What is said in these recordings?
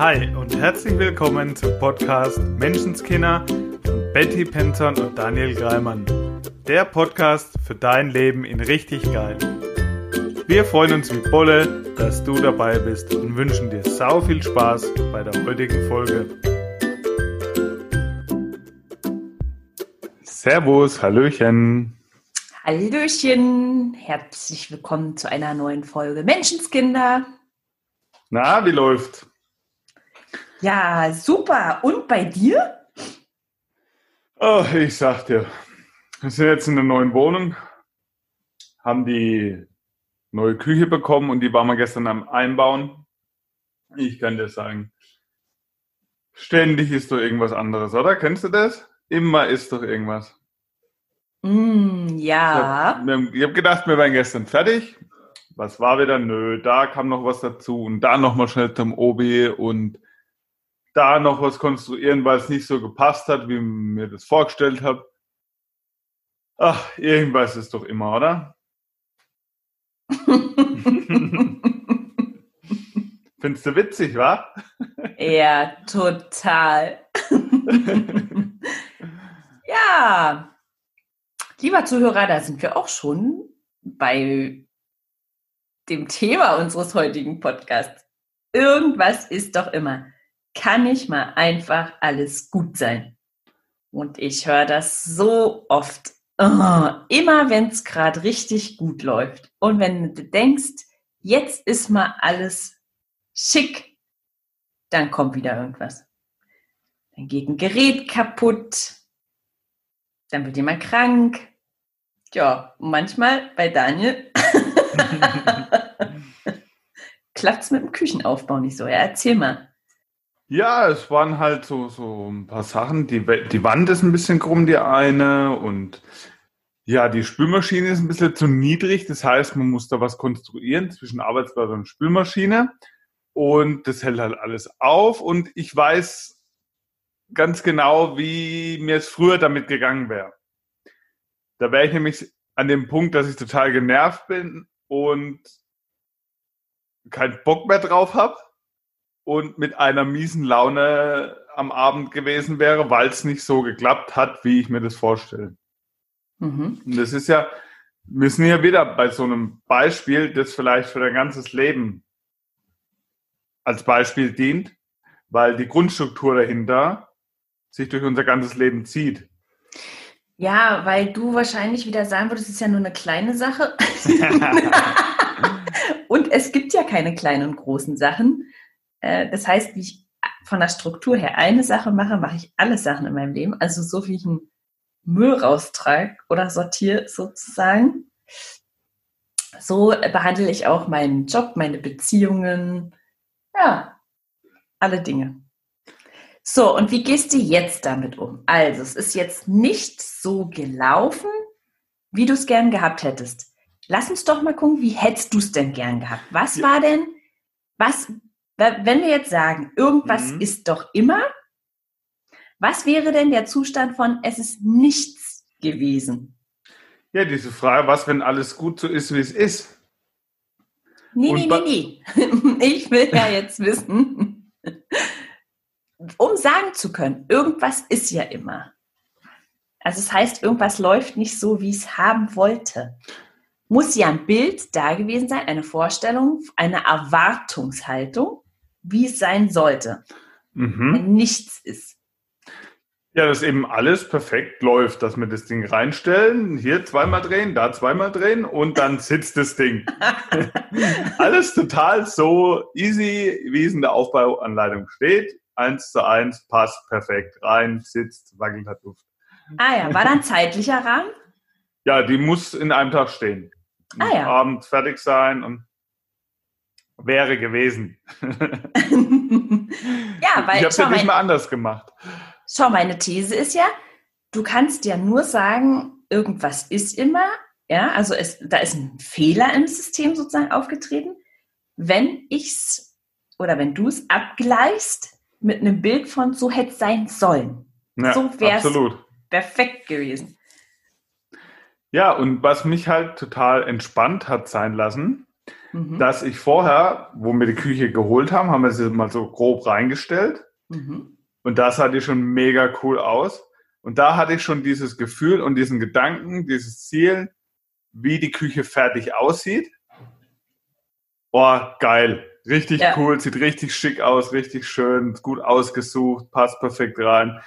Hi und herzlich willkommen zum Podcast Menschenskinder von Betty Penton und Daniel Greimann. Der Podcast für dein Leben in richtig geil. Wir freuen uns wie Bolle, dass du dabei bist und wünschen dir sau viel Spaß bei der heutigen Folge. Servus, Hallöchen. Hallöchen, herzlich willkommen zu einer neuen Folge Menschenskinder. Na, wie läuft? Ja, super. Und bei dir? Oh, ich sag dir, wir sind jetzt in der neuen Wohnung, haben die neue Küche bekommen und die waren wir gestern am Einbauen. Ich kann dir sagen, ständig ist doch irgendwas anderes, oder? Kennst du das? Immer ist doch irgendwas. Mm, ja. Ich habe hab gedacht, wir wären gestern fertig. Was war wieder? Nö, da kam noch was dazu und da nochmal schnell zum Obi und da noch was konstruieren, weil es nicht so gepasst hat, wie mir das vorgestellt habe. Ach, irgendwas ist doch immer, oder? Findest du witzig, wa? Ja, total. ja, lieber Zuhörer, da sind wir auch schon bei dem Thema unseres heutigen Podcasts. Irgendwas ist doch immer. Kann nicht mal einfach alles gut sein? Und ich höre das so oft. Oh, immer wenn es gerade richtig gut läuft. Und wenn du denkst, jetzt ist mal alles schick, dann kommt wieder irgendwas. Dann geht ein Gerät kaputt, dann wird jemand krank. Ja, manchmal bei Daniel klappt es mit dem Küchenaufbau nicht so. Ja, erzähl mal. Ja, es waren halt so, so ein paar Sachen. Die, die Wand ist ein bisschen krumm, die eine. Und ja, die Spülmaschine ist ein bisschen zu niedrig. Das heißt, man muss da was konstruieren zwischen Arbeitsplatz und Spülmaschine. Und das hält halt alles auf. Und ich weiß ganz genau, wie mir es früher damit gegangen wäre. Da wäre ich nämlich an dem Punkt, dass ich total genervt bin und keinen Bock mehr drauf habe und mit einer miesen Laune am Abend gewesen wäre, weil es nicht so geklappt hat, wie ich mir das vorstelle. Mhm. Und das ist ja, wir sind ja wieder bei so einem Beispiel, das vielleicht für dein ganzes Leben als Beispiel dient, weil die Grundstruktur dahinter sich durch unser ganzes Leben zieht. Ja, weil du wahrscheinlich wieder sagen würdest, es ist ja nur eine kleine Sache. und es gibt ja keine kleinen und großen Sachen. Äh, das heißt, wie ich von der Struktur her eine Sache mache, mache ich alle Sachen in meinem Leben. Also so wie ich einen Müll raustrage oder sortiere sozusagen. So behandle ich auch meinen Job, meine Beziehungen, ja, alle Dinge. So, und wie gehst du jetzt damit um? Also, es ist jetzt nicht so gelaufen, wie du es gern gehabt hättest. Lass uns doch mal gucken, wie hättest du es denn gern gehabt? Was war denn, was wenn wir jetzt sagen, irgendwas mhm. ist doch immer, was wäre denn der Zustand von es ist nichts gewesen? Ja, diese Frage, was, wenn alles gut so ist, wie es ist? Nee, nee, nee, nee. Ich will ja jetzt wissen, um sagen zu können, irgendwas ist ja immer. Also es das heißt, irgendwas läuft nicht so, wie es haben wollte. Muss ja ein Bild da gewesen sein, eine Vorstellung, eine Erwartungshaltung wie es sein sollte. Mhm. Wenn nichts ist. Ja, dass eben alles perfekt läuft, dass wir das Ding reinstellen, hier zweimal drehen, da zweimal drehen und dann sitzt das Ding. alles total so easy, wie es in der Aufbauanleitung steht. Eins zu eins, passt perfekt rein, sitzt, wackelt, hat Luft. Ah ja, war dann zeitlicher Rahmen? Ja, die muss in einem Tag stehen. Ah ja. Abends fertig sein und wäre gewesen. ja, weil ich habe es ja nicht mal anders gemacht. Schau, meine These ist ja, du kannst ja nur sagen, irgendwas ist immer, ja, also es, da ist ein Fehler im System sozusagen aufgetreten, wenn ich's oder wenn du es abgleichst mit einem Bild von so hätte es sein sollen. Ja, so wäre es perfekt gewesen. Ja, und was mich halt total entspannt hat sein lassen, mhm. dass ich vorher, wo wir die Küche geholt haben, haben wir sie mal so grob reingestellt. Mhm. Und das sah die schon mega cool aus. Und da hatte ich schon dieses Gefühl und diesen Gedanken, dieses Ziel, wie die Küche fertig aussieht. Oh, geil. Richtig ja. cool, sieht richtig schick aus, richtig schön, gut ausgesucht, passt perfekt rein.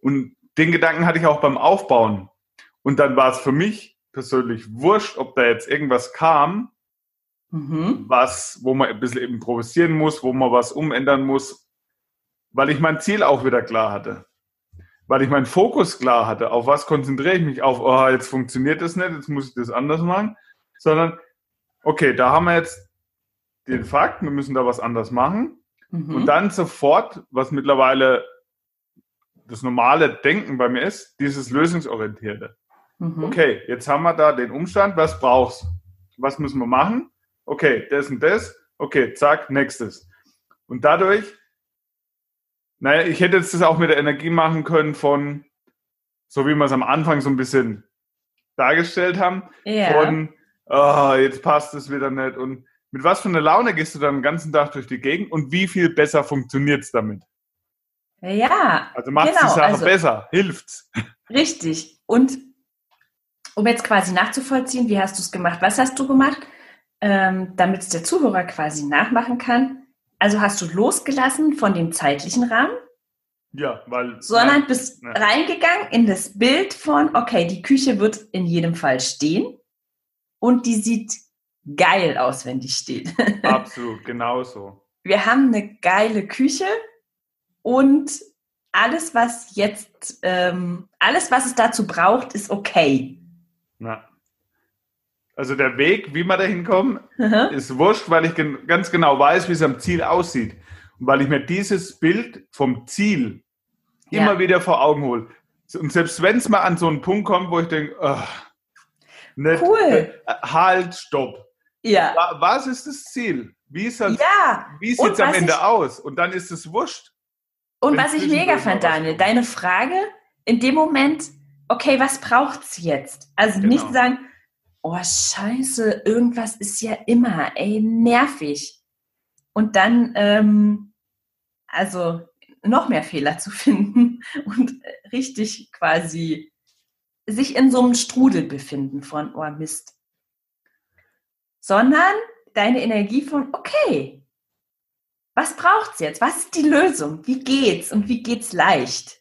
Und den Gedanken hatte ich auch beim Aufbauen. Und dann war es für mich persönlich wurscht, ob da jetzt irgendwas kam, mhm. was, wo man ein bisschen improvisieren muss, wo man was umändern muss, weil ich mein Ziel auch wieder klar hatte. Weil ich meinen Fokus klar hatte. Auf was konzentriere ich mich? Auf, oh, jetzt funktioniert das nicht, jetzt muss ich das anders machen. Sondern, okay, da haben wir jetzt den Fakt, wir müssen da was anders machen. Mhm. Und dann sofort, was mittlerweile das normale Denken bei mir ist, dieses lösungsorientierte. Mhm. Okay, jetzt haben wir da den Umstand, was brauchst Was müssen wir machen? Okay, das und das. Okay, zack, nächstes. Und dadurch, naja, ich hätte jetzt das auch mit der Energie machen können von, so wie wir es am Anfang so ein bisschen dargestellt haben, ja. von, oh, jetzt passt es wieder nicht. Und mit was für einer Laune gehst du dann den ganzen Tag durch die Gegend und wie viel besser funktioniert es damit? Ja. Also macht genau, die Sache also, besser, hilft's. Richtig. Und um jetzt quasi nachzuvollziehen, wie hast du es gemacht? Was hast du gemacht, ähm, damit es der Zuhörer quasi nachmachen kann? Also hast du losgelassen von dem zeitlichen Rahmen? Ja, weil. Sondern nein, bist nein. reingegangen in das Bild von, okay, die Küche wird in jedem Fall stehen und die sieht geil aus, wenn die steht. Absolut, genauso. Wir haben eine geile Küche und alles, was jetzt, ähm, alles, was es dazu braucht, ist okay. Na. Also der Weg, wie wir da hinkommen, mhm. ist wurscht, weil ich gen ganz genau weiß, wie es am Ziel aussieht. Und weil ich mir dieses Bild vom Ziel ja. immer wieder vor Augen hole. Und selbst wenn es mal an so einen Punkt kommt, wo ich denke, oh, nicht, cool. Äh, halt, stopp. Ja. Was ist das Ziel? Wie, ist das, ja. wie sieht es am Ende ich, aus? Und dann ist es wurscht. Und was ich mega fand, Daniel, deine Frage in dem Moment, okay, was braucht es jetzt? Also genau. nicht sagen, oh scheiße, irgendwas ist ja immer, ey, nervig. Und dann, ähm, also noch mehr Fehler zu finden und richtig quasi sich in so einem Strudel befinden von, oh Mist. Sondern deine Energie von, okay, was braucht es jetzt? Was ist die Lösung? Wie geht's und wie geht's leicht?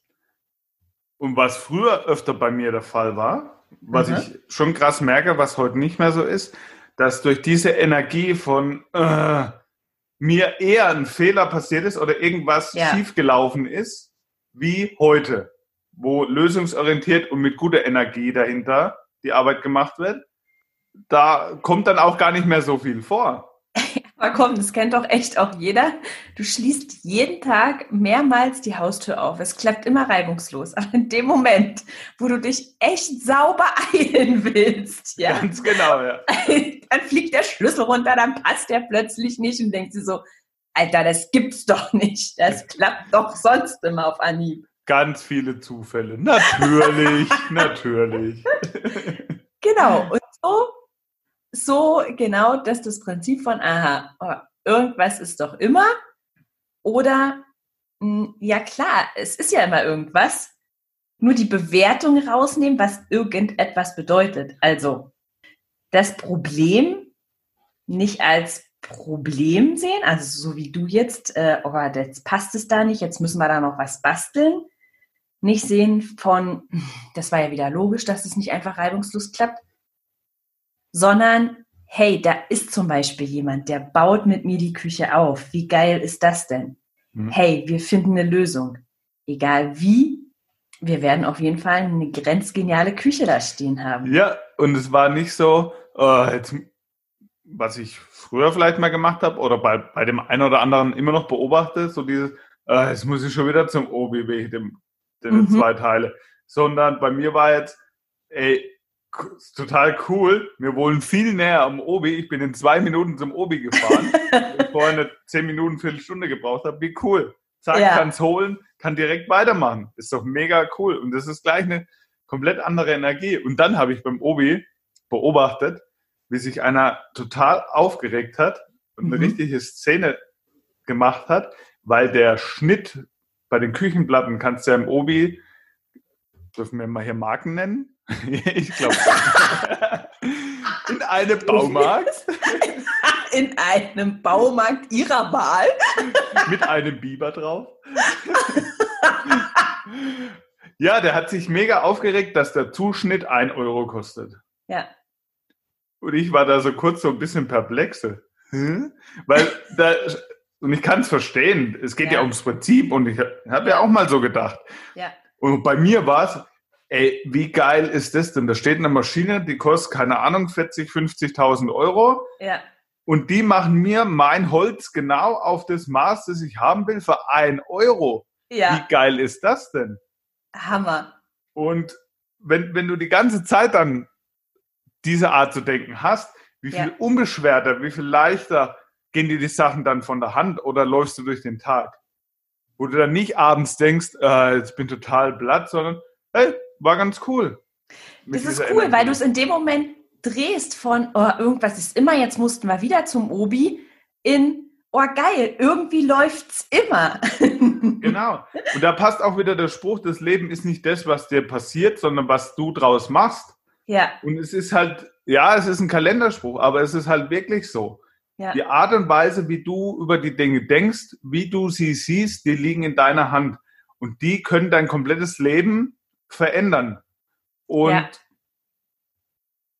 Und was früher öfter bei mir der Fall war, was mhm. ich schon krass merke, was heute nicht mehr so ist, dass durch diese Energie von äh, mir eher ein Fehler passiert ist oder irgendwas ja. schiefgelaufen ist, wie heute, wo lösungsorientiert und mit guter Energie dahinter die Arbeit gemacht wird, da kommt dann auch gar nicht mehr so viel vor. Aber komm, das kennt doch echt auch jeder. Du schließt jeden Tag mehrmals die Haustür auf. Es klappt immer reibungslos. Aber in dem Moment, wo du dich echt sauber eilen willst, ja. Ganz genau, ja. Dann fliegt der Schlüssel runter, dann passt der plötzlich nicht und denkst dir so, Alter, das gibt's doch nicht. Das klappt doch sonst immer auf Anhieb. Ganz viele Zufälle. Natürlich, natürlich. Genau. Und so so genau, dass das Prinzip von, aha, oh, irgendwas ist doch immer. Oder, hm, ja klar, es ist ja immer irgendwas. Nur die Bewertung rausnehmen, was irgendetwas bedeutet. Also, das Problem nicht als Problem sehen, also so wie du jetzt, äh, oh, jetzt passt es da nicht, jetzt müssen wir da noch was basteln. Nicht sehen von, das war ja wieder logisch, dass es nicht einfach reibungslos klappt, sondern hey, da ist zum Beispiel jemand, der baut mit mir die Küche auf. Wie geil ist das denn? Mhm. Hey, wir finden eine Lösung. Egal wie, wir werden auf jeden Fall eine grenzgeniale Küche da stehen haben. Ja, und es war nicht so, äh, jetzt, was ich früher vielleicht mal gemacht habe oder bei, bei dem einen oder anderen immer noch beobachte, so dieses, äh, jetzt muss ich schon wieder zum OBW, dem, dem mhm. zwei Teile. Sondern bei mir war jetzt, ey, total cool. Wir wohnen viel näher am Obi. Ich bin in zwei Minuten zum Obi gefahren. ich vorher eine zehn Minuten, Viertelstunde gebraucht habe. Wie cool. Zack, ja. kann es holen, kann direkt weitermachen. Ist doch mega cool. Und das ist gleich eine komplett andere Energie. Und dann habe ich beim Obi beobachtet, wie sich einer total aufgeregt hat und eine Mhm. richtige Szene gemacht hat, weil der Schnitt bei den Küchenplatten kannst du ja im Obi, dürfen wir mal hier Marken nennen? ich glaube. In einem Baumarkt In einem Baumarkt ihrer Wahl. mit einem Biber drauf. ja, der hat sich mega aufgeregt, dass der Zuschnitt 1 Euro kostet. Ja. Und ich war da so kurz so ein bisschen perplexe. Hm? Weil da, und ich kann es verstehen, es geht ja. Ja. ums Prinzip und ich habe ja auch mal so gedacht. Ja. Und bei mir war es, ey, wie geil ist das denn? Da steht eine Maschine, die kostet, keine Ahnung, 40, 50.000 Euro Ja. und die machen mir mein Holz genau auf das Maß, das ich haben will, für 1 Euro. Ja. Wie geil ist das denn? Hammer. Und wenn, wenn du die ganze Zeit dann diese Art zu denken hast, wie viel Ja. unbeschwerter, wie viel leichter gehen dir die Sachen dann von der Hand oder läufst du durch den Tag? Wo du dann nicht abends denkst, äh, jetzt bin total blatt, sondern hey, war ganz cool. Das ist cool, Energie. weil du es in dem Moment drehst von, oh, irgendwas ist immer, jetzt mussten wir wieder zum Obi, in, oh geil, irgendwie läuft's immer. Genau. Und da passt auch wieder der Spruch, das Leben ist nicht das, was dir passiert, sondern was du draus machst. Ja, Und es ist halt, ja, es ist ein Kalenderspruch, aber es ist halt wirklich so. ja, Die Art und Weise, wie du über die Dinge denkst, wie du sie siehst, die liegen in deiner Hand. Und die können dein komplettes Leben verändern. Und Ja.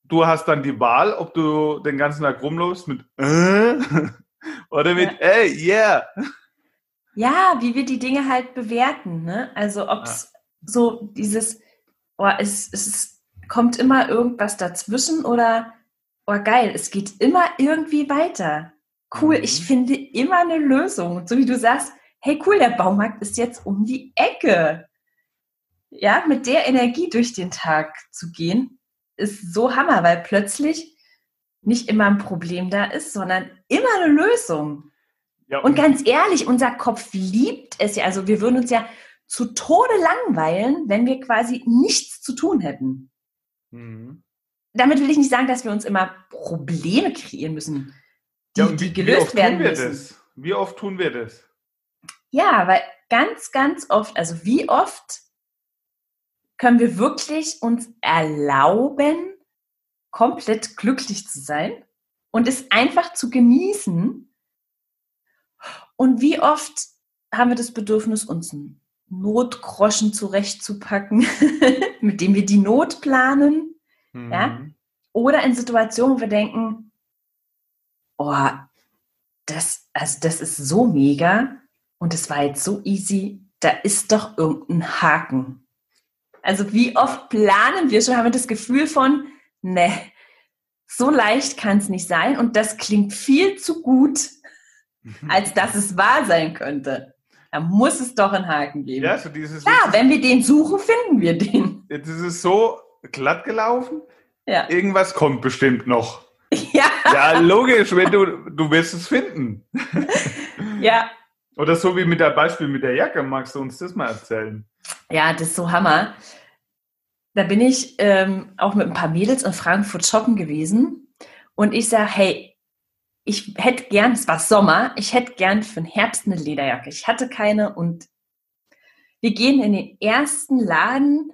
du hast dann die Wahl, ob du den ganzen Tag rumläufst mit äh, oder mit Ja. ey, yeah. ja, wie wir die Dinge halt bewerten, ne? Also ob's so dieses, oh, es, es kommt immer irgendwas dazwischen oder, oh geil, es geht immer irgendwie weiter. Cool, Mhm. ich finde immer eine Lösung. So wie du sagst, hey cool, der Baumarkt ist jetzt um die Ecke. Ja, mit der Energie durch den Tag zu gehen, ist so Hammer, weil plötzlich nicht immer ein Problem da ist, sondern immer eine Lösung. Ja, Und ganz ehrlich, unser Kopf liebt es ja. Also wir würden uns ja zu Tode langweilen, wenn wir quasi nichts zu tun hätten. Mhm. Damit will ich nicht sagen, dass wir uns immer Probleme kreieren müssen, die, Ja, die wie, wie gelöst werden tun wir müssen. das? Wie oft tun wir das? Ja, weil ganz, ganz oft, also wie oft können wir wirklich uns erlauben, komplett glücklich zu sein und es einfach zu genießen? Und wie oft haben wir das Bedürfnis, uns einen Notgroschen zurechtzupacken, mit dem wir die Not planen? Ja? Mhm. Oder in Situationen, wo wir denken, oh, das, also das ist so mega und es war jetzt so easy, da ist doch irgendein Haken. Also wie oft planen wir schon, haben wir das Gefühl von, ne, so leicht kann es nicht sein und das klingt viel zu gut, als dass es wahr sein könnte. Da muss es doch einen Haken geben. Ja, so dieses. Klar, wenn wir den suchen, finden wir den. Jetzt ist es so glatt gelaufen. Ja. Irgendwas kommt bestimmt noch. Ja, Ja, logisch, wenn du, du wirst es finden. ja. Oder so wie mit der Beispiel mit der Jacke, magst du uns das mal erzählen? Ja, das ist so Hammer. Da bin ich ähm, auch mit ein paar Mädels in Frankfurt shoppen gewesen und ich sage, hey, ich hätte gern, es war Sommer, ich hätte gern für den Herbst eine Lederjacke. Ich hatte keine und wir gehen in den ersten Laden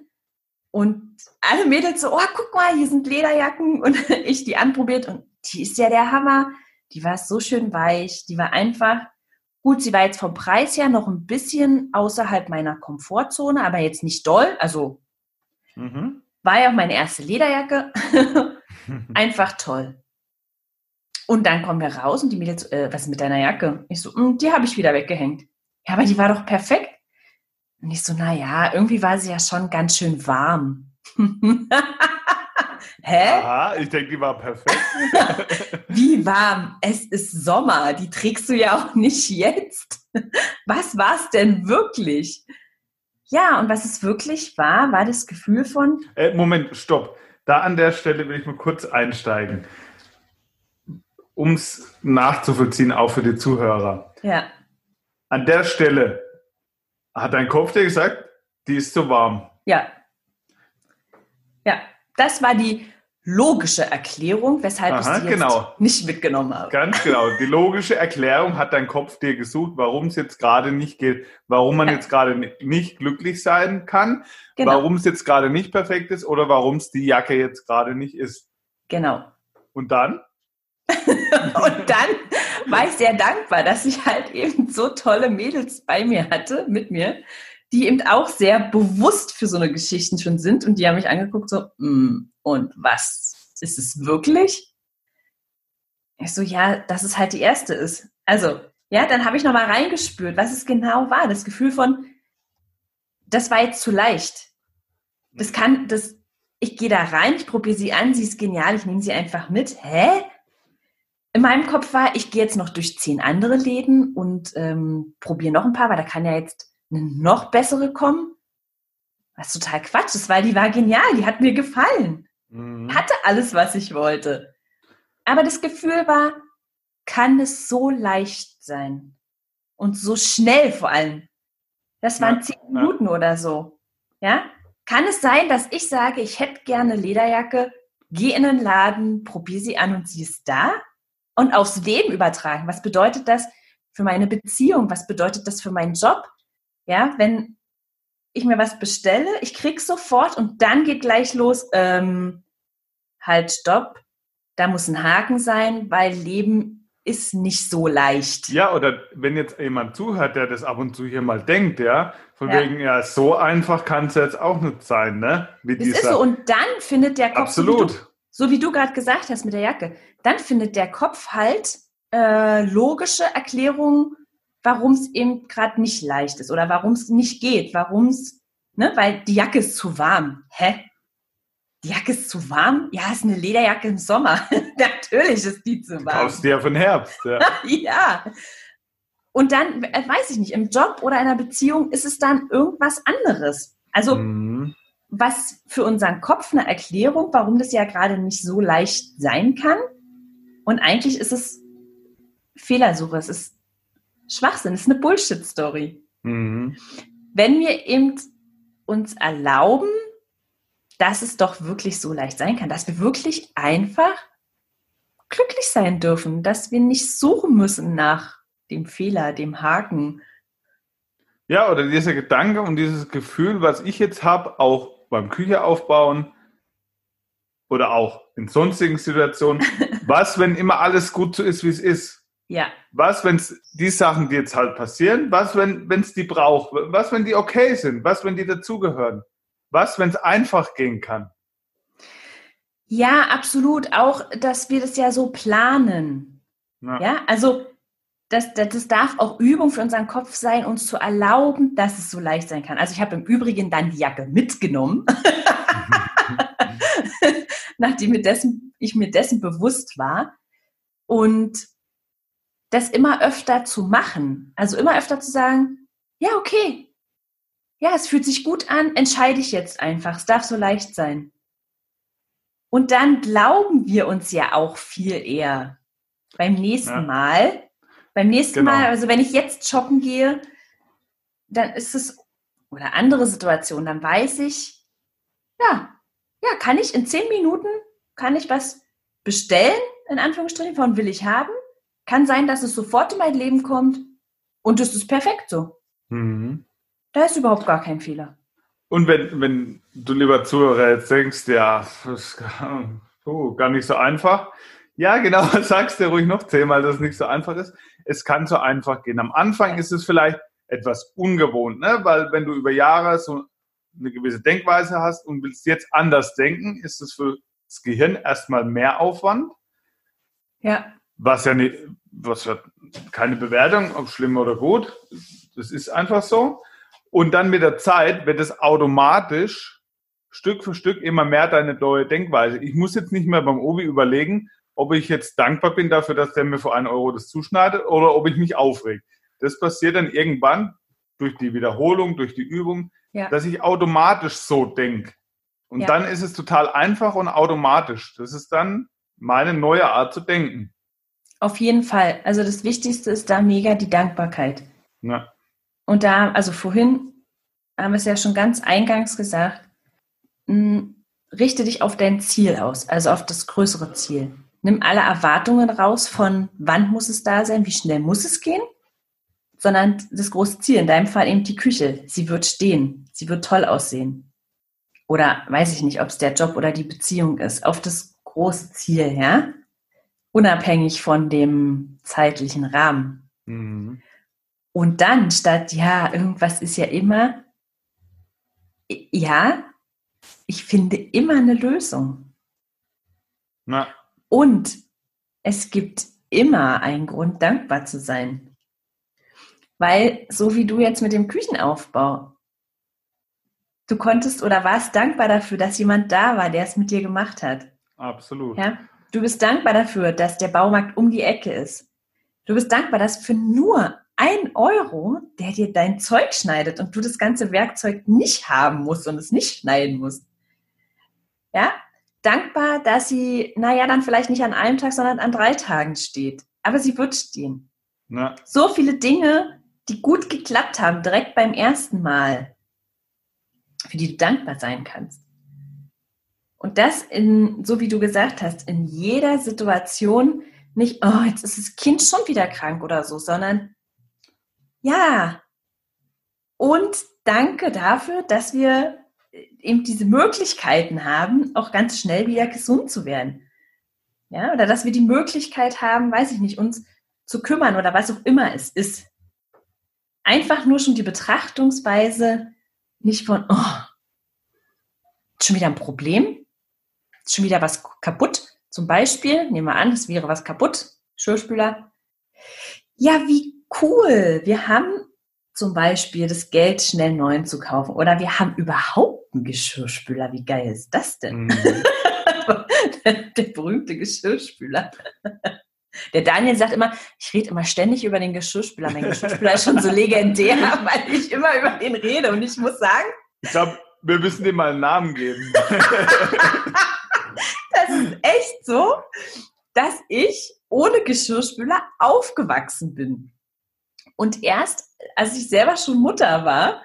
und alle Mädels so, oh, guck mal, hier sind Lederjacken und ich die anprobiert und die ist ja der Hammer. Die war so schön weich, die war einfach Gut, sie war jetzt vom Preis her noch ein bisschen außerhalb meiner Komfortzone, aber jetzt nicht doll. Also Mhm. war ja auch meine erste Lederjacke. Einfach toll. Und dann kommen wir raus und die Mädels, äh, was ist mit deiner Jacke? Ich so, "Mm, die habe ich wieder weggehängt. Ja, aber die war doch perfekt. Und ich so, na ja, irgendwie war sie ja schon ganz schön warm. Hä? Aha, ich denke, die war perfekt. Wie warm? Es ist Sommer. Die trägst du ja auch nicht jetzt. Was war es denn wirklich? Ja, und was es wirklich war, war das Gefühl von, Äh, Moment, stopp. Da an der Stelle will ich mal kurz einsteigen. Um es nachzuvollziehen, auch für die Zuhörer. ja, An der Stelle hat dein Kopf dir gesagt, die ist zu warm. ja. Ja, das war die logische Erklärung, weshalb Aha, ich sie jetzt genau. nicht mitgenommen habe. Ganz genau. Die logische Erklärung hat dein Kopf dir gesucht, warum es jetzt gerade nicht geht, warum man Ja. jetzt gerade ni- nicht glücklich sein kann, Genau, warum es jetzt gerade nicht perfekt ist oder warum es die Jacke jetzt gerade nicht ist. genau. Und dann? Und dann war ich sehr dankbar, dass ich halt eben so tolle Mädels bei mir hatte, mit mir, die eben auch sehr bewusst für so eine Geschichten schon sind und die haben mich angeguckt so, "Mm, und was ist es wirklich? Ich so, ja, dass es halt die erste ist. Also, ja, dann habe ich nochmal reingespürt, was es genau war. Das Gefühl von, das war jetzt zu leicht. Das kann, das, ich gehe da rein, ich probiere sie an, sie ist genial, ich nehme sie einfach mit. Hä? In meinem Kopf war, ich gehe jetzt noch durch zehn andere Läden und ähm, probiere noch ein paar, weil da kann ja jetzt eine noch bessere kommen. Was total Quatsch ist, weil die war genial, die hat mir gefallen. Mhm. Hatte alles, was ich wollte. Aber das Gefühl war, kann es so leicht sein? Und so schnell vor allem. Das waren Ja, zehn ja. Minuten oder so. Ja? Kann es sein, dass ich sage, ich hätte gerne Lederjacke, gehe in den Laden, probiere sie an und sie ist da? Und aufs Leben übertragen. Was bedeutet das für meine Beziehung? Was bedeutet das für meinen Job? Ja, wenn ich mir was bestelle, ich krieg's sofort und dann geht gleich los, ähm, halt, stopp, da muss ein Haken sein, weil Leben ist nicht so leicht. Ja, oder wenn jetzt jemand zuhört, der das ab und zu hier mal denkt, ja, von Ja. wegen, ja, so einfach kann es jetzt auch nicht sein, ne? Wie Das ist so. Und dann findet der Kopf, so wie du, Absolut. so wie du gerade gesagt hast mit der Jacke, dann findet der Kopf halt äh, logische Erklärungen, warum es eben gerade nicht leicht ist oder warum es nicht geht, warum es, ne, weil die Jacke ist zu warm. Hä? Die Jacke ist zu warm? Ja, ist eine Lederjacke im Sommer. Natürlich ist die zu Du warm. kaufst dir ja von Herbst, ja. ja. Und dann, äh, weiß ich nicht, im Job oder einer Beziehung ist es dann irgendwas anderes. Also, Mhm. was für unseren Kopf eine Erklärung, warum das ja gerade nicht so leicht sein kann. Und eigentlich ist es Fehlersuche, es ist Schwachsinn, es ist eine Bullshit-Story. Mhm. Wenn wir eben uns erlauben, dass es doch wirklich so leicht sein kann, dass wir wirklich einfach glücklich sein dürfen, dass wir nicht suchen müssen nach dem Fehler, dem Haken. Ja, oder dieser Gedanke und dieses Gefühl, was ich jetzt habe, auch beim Küche aufbauen oder auch in sonstigen Situationen, was, wenn immer alles gut so ist, wie es ist? Ja, Was, wenn es die Sachen, die jetzt halt passieren, was, wenn es die braucht? Was, wenn die okay sind? Was, wenn die dazugehören? Was, wenn es einfach gehen kann? ja, absolut. Auch, dass wir das ja so planen. Ja. Ja, also das, das, das darf auch Übung für unseren Kopf sein, uns zu erlauben, dass es so leicht sein kann. Also ich habe im Übrigen dann die Jacke mitgenommen, nachdem mir dessen, ich mir dessen bewusst war. Und das immer öfter zu machen. Also immer öfter zu sagen, ja, okay. Ja, es fühlt sich gut an, entscheide ich jetzt einfach. Es darf so leicht sein. Und dann glauben wir uns ja auch viel eher beim nächsten Ja. Mal. Beim nächsten Genau. Mal, also wenn ich jetzt shoppen gehe, dann ist es, oder andere Situationen, dann weiß ich, ja, ja, kann ich in zehn Minuten, kann ich was bestellen, in Anführungsstrichen, von will ich haben. Kann sein, dass es sofort in mein Leben kommt und es ist perfekt so. Mhm. Da ist überhaupt gar kein Fehler. Und wenn, wenn du lieber Zuhörer jetzt denkst, ja, das ist puh, gar nicht so einfach. Ja, genau, sagst dir ruhig noch zehnmal, dass es nicht so einfach ist. Es kann so einfach gehen. Am Anfang ist es vielleicht etwas ungewohnt, ne? weil wenn du über Jahre so eine gewisse Denkweise hast und willst jetzt anders denken, ist es für das Gehirn erstmal mehr Aufwand, Ja, was ja nicht, was ja keine Bewertung, ob schlimm oder gut. Das ist einfach so. Und dann mit der Zeit wird es automatisch Stück für Stück immer mehr deine neue Denkweise. Ich muss jetzt nicht mehr beim Obi überlegen, ob ich jetzt dankbar bin dafür, dass der mir für einen Euro das zuschneidet oder ob ich mich aufreg. Das passiert dann irgendwann durch die Wiederholung, durch die Übung, ja. dass ich automatisch so denke. Und Ja. dann ist es total einfach und automatisch. Das ist dann meine neue Art zu denken. Auf jeden Fall. Also das Wichtigste ist da mega die Dankbarkeit. Ja. Und da, also vorhin haben wir es ja schon ganz eingangs gesagt, mh, richte dich auf dein Ziel aus, also auf das größere Ziel. Nimm alle Erwartungen raus von wann muss es da sein, wie schnell muss es gehen, sondern das große Ziel, in deinem Fall eben die Küche. Sie wird stehen, sie wird toll aussehen. Oder weiß ich nicht, ob es der Job oder die Beziehung ist, auf das große Ziel, ja? Unabhängig von dem zeitlichen Rahmen. Mhm. Und dann statt, ja, irgendwas ist ja immer, ja, ich finde immer eine Lösung. Na. Und es gibt immer einen Grund, dankbar zu sein. Weil, so wie du jetzt mit dem Küchenaufbau, du konntest oder warst dankbar dafür, dass jemand da war, der es mit dir gemacht hat. Absolut. Ja? Du bist dankbar dafür, dass der Baumarkt um die Ecke ist. Du bist dankbar, dass für nur ein Euro, der dir dein Zeug schneidet und du das ganze Werkzeug nicht haben musst und es nicht schneiden musst. Ja, dankbar, dass sie, naja, dann vielleicht nicht an einem Tag, sondern an drei Tagen steht. Aber sie wird stehen. Na. So viele Dinge, die gut geklappt haben, direkt beim ersten Mal, für die du dankbar sein kannst. Und das in, so wie du gesagt hast, in jeder Situation nicht, oh, jetzt ist das Kind schon wieder krank oder so, sondern ja. Und danke dafür, dass wir eben diese Möglichkeiten haben, auch ganz schnell wieder gesund zu werden. Ja, oder dass wir die Möglichkeit haben, weiß ich nicht, uns zu kümmern oder was auch immer es ist. Einfach nur schon die Betrachtungsweise nicht von, oh, schon wieder ein Problem, schon wieder was kaputt. Zum Beispiel, nehmen wir an, es wäre was kaputt, Schulspüler. Ja, wie cool. Wir haben zum Beispiel das Geld schnell neuen zu kaufen oder wir haben überhaupt einen Geschirrspüler. Wie geil ist das denn? Mhm. der berühmte Geschirrspüler. Der Daniel sagt immer, ich rede immer ständig über den Geschirrspüler. Mein Geschirrspüler ist schon so legendär, weil ich immer über den rede. Und ich muss sagen. Ich glaube, wir müssen dem mal einen Namen geben. das ist echt so, dass ich ohne Geschirrspüler aufgewachsen bin. Und erst, als ich selber schon Mutter war,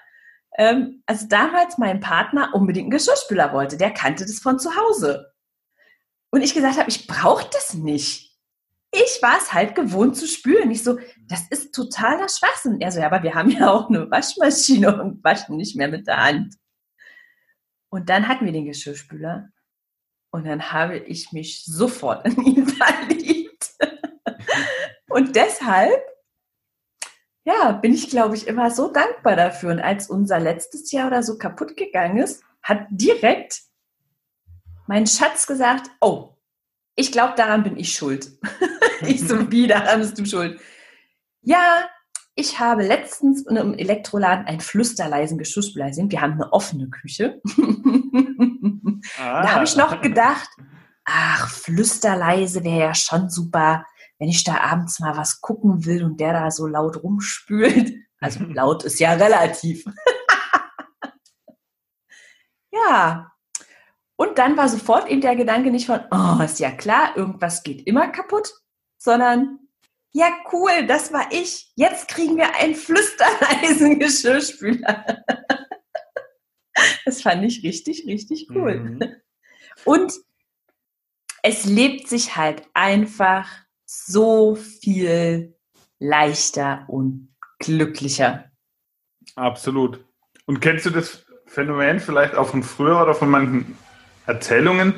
ähm, also damals mein Partner unbedingt einen Geschirrspüler wollte, der kannte das von zu Hause. Und ich gesagt habe, ich brauche das nicht. Ich war es halt gewohnt zu spülen. Ich so, das ist totaler Schwachsinn. Er so, ja, aber wir haben ja auch eine Waschmaschine und waschen nicht mehr mit der Hand. Und dann hatten wir den Geschirrspüler. Und dann habe ich mich sofort in ihn verliebt. Und deshalb ja, bin ich, glaube ich, immer so dankbar dafür. Und als unser letztes Jahr oder so kaputt gegangen ist, hat direkt mein Schatz gesagt, oh, ich glaube, daran bin ich schuld. ich so, wie, daran bist du schuld. Ja, ich habe letztens in einem Elektroladen einen flüsterleisen Geschirrspüler gesehen. Wir haben eine offene Küche. ah. Da habe ich noch gedacht, ach, flüsterleise wäre ja schon super wenn ich da abends mal was gucken will und der da so laut rumspült, also laut ist ja relativ. ja. Und dann war sofort eben der Gedanke nicht von, oh, ist ja klar, irgendwas geht immer kaputt, sondern, ja, cool, das war ich. Jetzt kriegen wir einen flüsterleisen Geschirrspüler. das fand ich richtig, richtig cool. Mhm. Und es lebt sich halt einfach so viel leichter und glücklicher. Absolut. Und kennst du das Phänomen vielleicht auch von früher oder von manchen Erzählungen?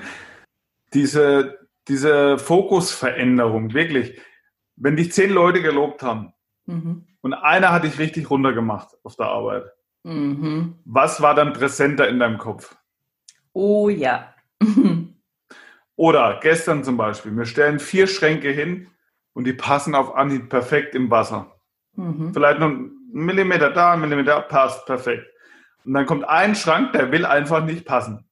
Diese, diese Fokusveränderung, wirklich. Wenn dich zehn Leute gelobt haben mhm. und einer hat dich richtig runtergemacht auf der Arbeit, mhm. was war dann präsenter in deinem Kopf? Oh ja. Oder gestern zum Beispiel, wir stellen vier Schränke hin und die passen auf Anhieb perfekt im Wasser. Mhm. Vielleicht noch ein Millimeter da, ein Millimeter, passt perfekt. Und dann kommt ein Schrank, der will einfach nicht passen.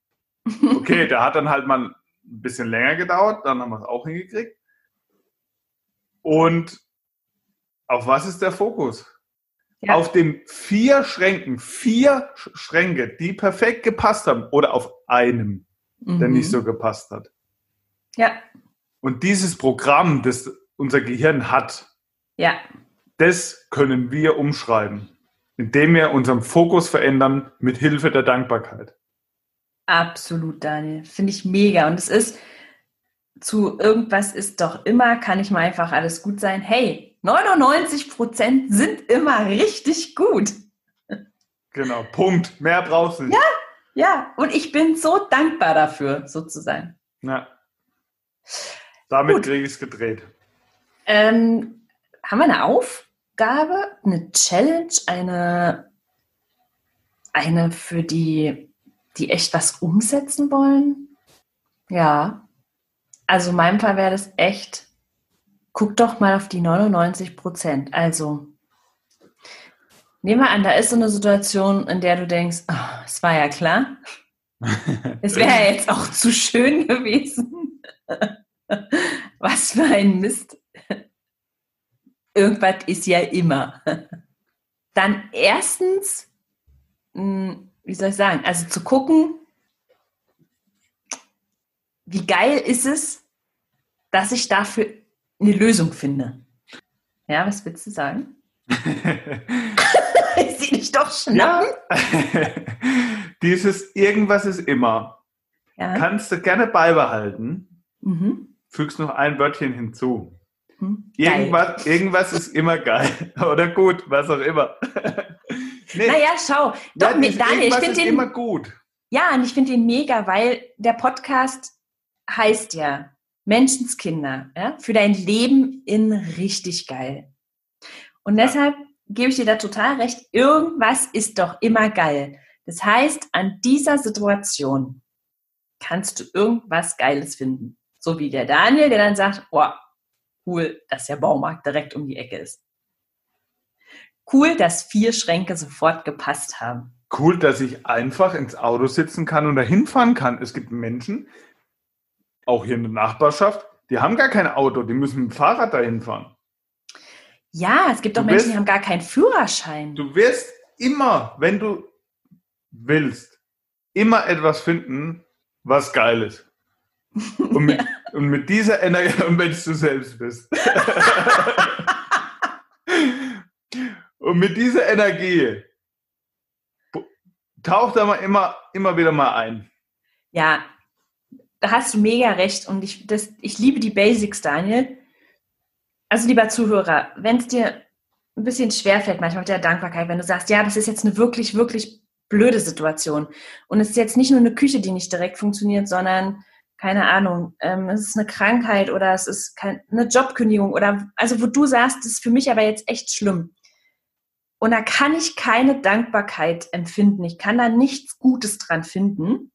Okay, der hat dann halt mal ein bisschen länger gedauert, dann haben wir es auch hingekriegt. Und auf was ist der Fokus? Ja. Auf den vier Schränken, vier Schränke, die perfekt gepasst haben, oder auf einem, mhm. der nicht so gepasst hat. Ja. Und dieses Programm, das unser Gehirn hat, ja. das können wir umschreiben, indem wir unseren Fokus verändern mit Hilfe der Dankbarkeit. Absolut, Daniel. Finde ich mega. Und es ist zu irgendwas ist doch immer, kann ich mal einfach alles gut sein. Hey, 99 Prozent sind immer richtig gut. Genau, Punkt. Mehr brauchst du nicht. Ja, ja. Und ich bin so dankbar dafür, so zu sein. Ja. Damit kriege ich es gedreht. Ähm, haben wir eine Aufgabe, eine Challenge, eine, eine für die, die echt was umsetzen wollen? Ja. Also in meinem Fall wäre das echt, guck doch mal auf die 99 Prozent. Also nehmen wir an, da ist so eine Situation, in der du denkst, oh, es war ja klar. Es wäre ja jetzt auch zu schön gewesen. Was für ein Mist. Irgendwas ist ja immer. Dann erstens, hm, wie soll ich sagen, also zu gucken, wie geil ist es, dass ich dafür eine Lösung finde. Ja, was willst du sagen? ich sehe dich doch schnappen. Ja. Dieses irgendwas ist immer. Ja. Kannst du gerne beibehalten. Mhm. Fügst noch ein Wörtchen hinzu. Mhm. Irgendwas, irgendwas ist immer geil. Oder gut, was auch immer. nee. Naja, schau. Doch, ja, Daniel, ich finde den immer gut. Ja, und ich finde den mega, weil der Podcast heißt ja Menschenskinder, ja, für dein Leben in richtig geil. Und deshalb ja. gebe ich dir da total recht, irgendwas ist doch immer geil. Das heißt, an dieser Situation kannst du irgendwas Geiles finden. So wie der Daniel, der dann sagt, oh, cool, dass der Baumarkt direkt um die Ecke ist. Cool, dass vier Schränke sofort gepasst haben. Cool, dass ich einfach ins Auto sitzen kann und dahin fahren kann. Es gibt Menschen, auch hier in der Nachbarschaft, die haben gar kein Auto, die müssen mit dem Fahrrad dahin fahren. Ja, es gibt auch Menschen, wirst, die haben gar keinen Führerschein. Du wirst immer, wenn du willst, immer etwas finden, was geil ist. Und mit, ja. und mit dieser Energie, wenn du selbst bist. und mit dieser Energie taucht da mal immer, immer wieder mal ein. Ja, da hast du mega recht und ich, das, ich liebe die Basics, Daniel. Also lieber Zuhörer, wenn es dir ein bisschen schwerfällt manchmal mit der Dankbarkeit, wenn du sagst, ja, das ist jetzt eine wirklich, wirklich blöde Situation und es ist jetzt nicht nur eine Küche, die nicht direkt funktioniert, sondern keine Ahnung, ähm, es ist eine Krankheit oder es ist kein, eine Jobkündigung oder also wo du sagst, das ist für mich aber jetzt echt schlimm. Und da kann ich keine Dankbarkeit empfinden. Ich kann da nichts Gutes dran finden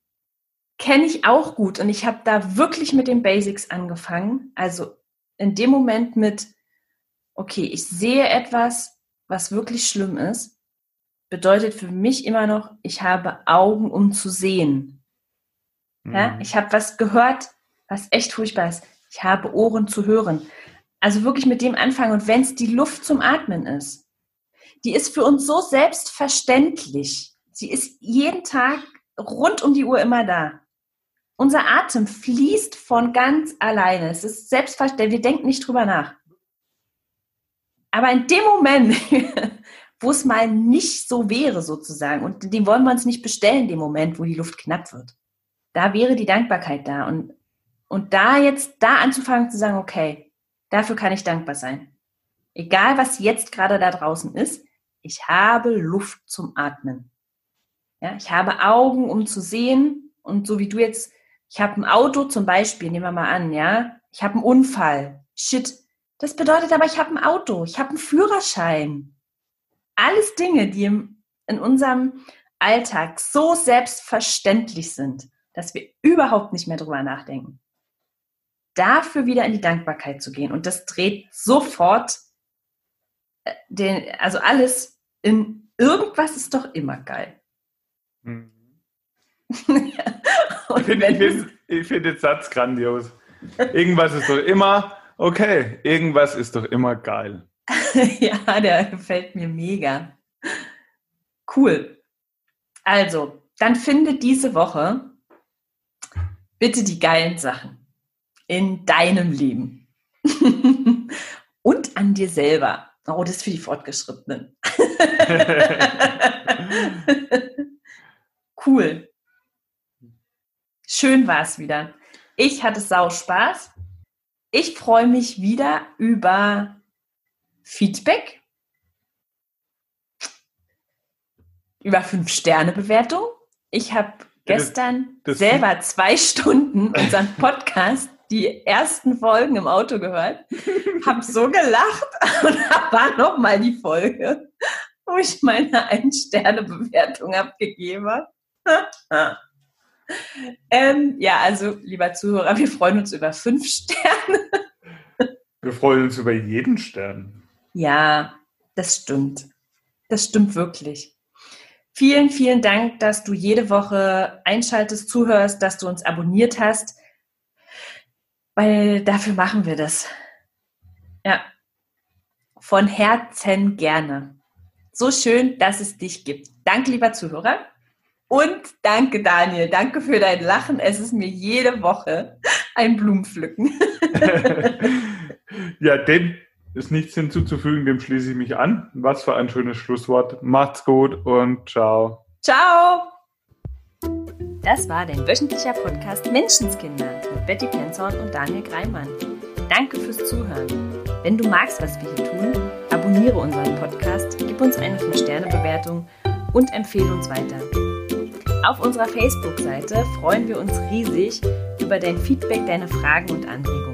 kenne ich auch gut und ich habe da wirklich mit den Basics angefangen. Also in dem Moment mit, okay, ich sehe etwas, was wirklich schlimm ist, bedeutet für mich immer noch, ich habe Augen, um zu sehen. Ja, mhm. ich habe was gehört, was echt furchtbar ist. Ich habe Ohren zu hören. Also wirklich mit dem anfangen. Und wenn es die Luft zum Atmen ist, die ist für uns so selbstverständlich. Sie ist jeden Tag rund um die Uhr immer da. Unser Atem fließt von ganz alleine. Es ist selbstverständlich, wir denken nicht drüber nach. Aber in dem Moment, wo es mal nicht so wäre, sozusagen, und den wollen wir uns nicht bestellen, dem Moment, wo die Luft knapp wird, da wäre die Dankbarkeit da. Und, und da jetzt, da anzufangen zu sagen, okay, dafür kann ich dankbar sein. Egal, was jetzt gerade da draußen ist, ich habe Luft zum Atmen. Ja, ich habe Augen, um zu sehen. Und so wie du jetzt ich habe ein Auto zum Beispiel, nehmen wir mal an, ja. Ich habe einen Unfall. Shit. Das bedeutet aber, ich habe ein Auto, ich habe einen Führerschein. Alles Dinge, die im, in unserem Alltag so selbstverständlich sind, dass wir überhaupt nicht mehr drüber nachdenken. Dafür wieder in die Dankbarkeit zu gehen. Und das dreht sofort äh, den, also alles in irgendwas ist doch immer geil. Mhm. ich finde find, find den Satz grandios. Irgendwas ist doch immer, okay, irgendwas ist doch immer geil. ja, der gefällt mir mega. Cool. Also, dann finde diese Woche bitte die geilen Sachen in deinem Leben. Und an dir selber. Oh, das ist für die Fortgeschrittenen. cool. Schön war es wieder. Ich hatte sau Spaß. Ich freue mich wieder über Feedback, über Fünf-Sterne-Bewertung. Ich habe gestern das, das selber zwei Stunden unseren Podcast, die ersten Folgen im Auto gehört, habe so gelacht und da war nochmal die Folge, wo ich meine Ein-Sterne-Bewertung abgegeben habe. ähm, ja, also, lieber Zuhörer, wir freuen uns über fünf Sterne. wir freuen uns über jeden Stern. Ja, das stimmt. Das stimmt wirklich. Vielen, vielen Dank, dass du jede Woche einschaltest, zuhörst, dass du uns abonniert hast, weil dafür machen wir das. Ja, von Herzen gerne. So schön, dass es dich gibt. Danke, lieber Zuhörer. Und danke, Daniel. Danke für dein Lachen. Es ist mir jede Woche ein Blumenpflücken. ja, dem ist nichts hinzuzufügen, dem schließe ich mich an. Was für ein schönes Schlusswort. Macht's gut und ciao. Ciao. Das war dein wöchentlicher Podcast Menschenskinder mit Betty Penzorn und Daniel Greimann. Danke fürs Zuhören. Wenn du magst, was wir hier tun, abonniere unseren Podcast, gib uns eine 5-Sterne-Bewertung und empfehle uns weiter. Auf unserer Facebook-Seite freuen wir uns riesig über dein Feedback, deine Fragen und Anregungen.